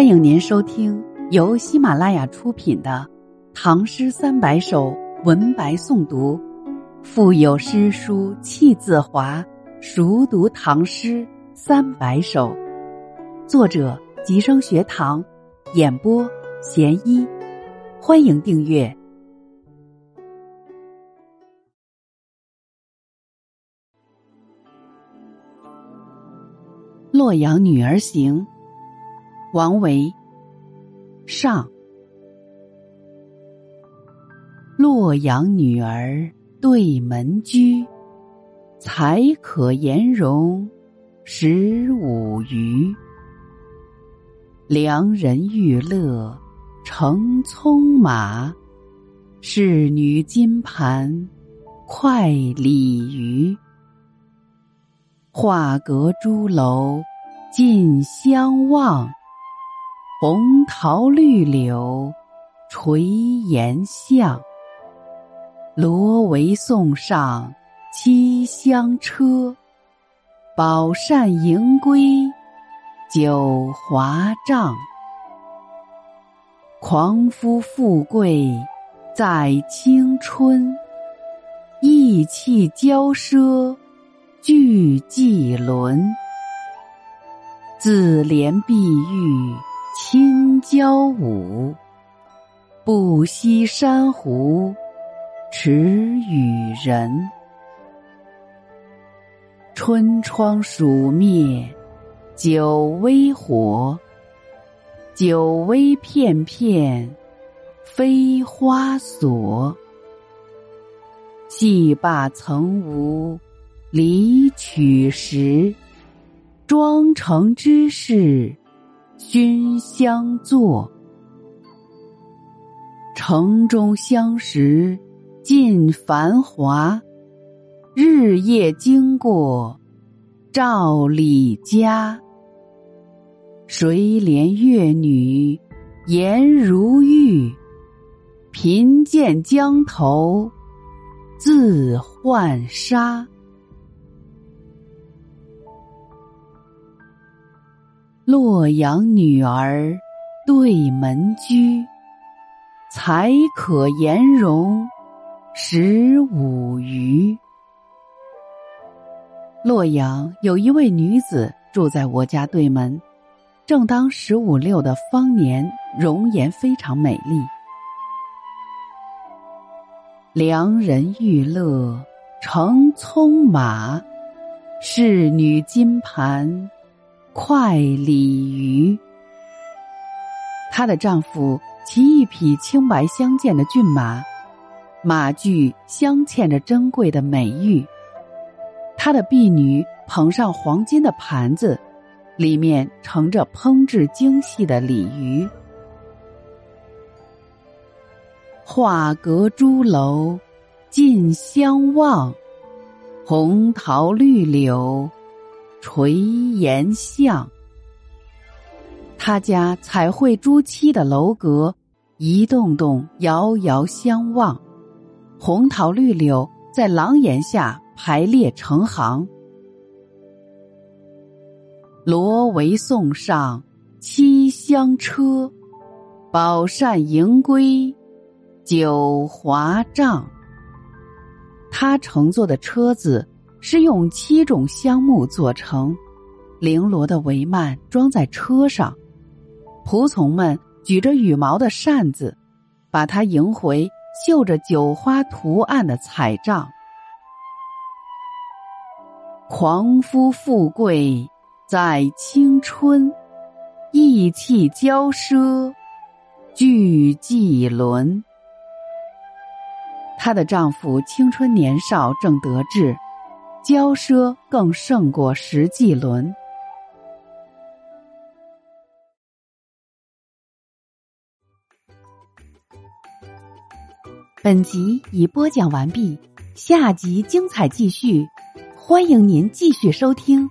欢迎您收听由喜马拉雅出品的《唐诗三百首》文白诵读，腹有诗书气自华，熟读唐诗三百首。作者：吉生学堂，演播：贤一。欢迎订阅《洛阳女儿行》。王维，上。洛阳女儿对门居，才可颜容十五余。良人玉乐乘葱马，仕女金盘快鲤鱼。画阁朱楼尽相望。红桃绿柳垂檐下，罗帷送上七香车，宝扇迎归九华帐。狂夫富贵在青春，意气骄奢俱纪伦。自怜碧玉。亲交舞，不惜珊瑚耻与人。春窗暑灭酒微火，酒微片片飞花锁。戏罢曾无离曲时，妆成之事。熏香坐，城中相识尽繁华。日夜经过赵李家，谁怜越女颜如玉？贫贱江头自浣纱。洛阳女儿对门居，才可颜容十五余。洛阳有一位女子住在我家对门，正当十五六的芳年，容颜非常美丽。良人玉勒乘葱马，仕女金盘。快鲤鱼。她的丈夫骑一匹青白相间的骏马，马具镶嵌着珍贵的美玉。她的婢女捧上黄金的盘子，里面盛着烹制精细的鲤鱼。画阁朱楼尽相望，红桃绿柳。垂檐下，他家彩绘朱漆的楼阁，一栋栋遥遥相望，红桃绿柳在廊檐下排列成行。罗帷送上七香车，宝扇迎归九华帐。他乘坐的车子。是用七种香木做成，绫罗的帷幔装在车上，仆从们举着羽毛的扇子，把它迎回绣着九花图案的彩帐。狂夫富贵在青春，意气骄奢俱纪伦。她的丈夫青春年少正得志。骄奢更胜过石纪伦。本集已播讲完毕，下集精彩继续，欢迎您继续收听。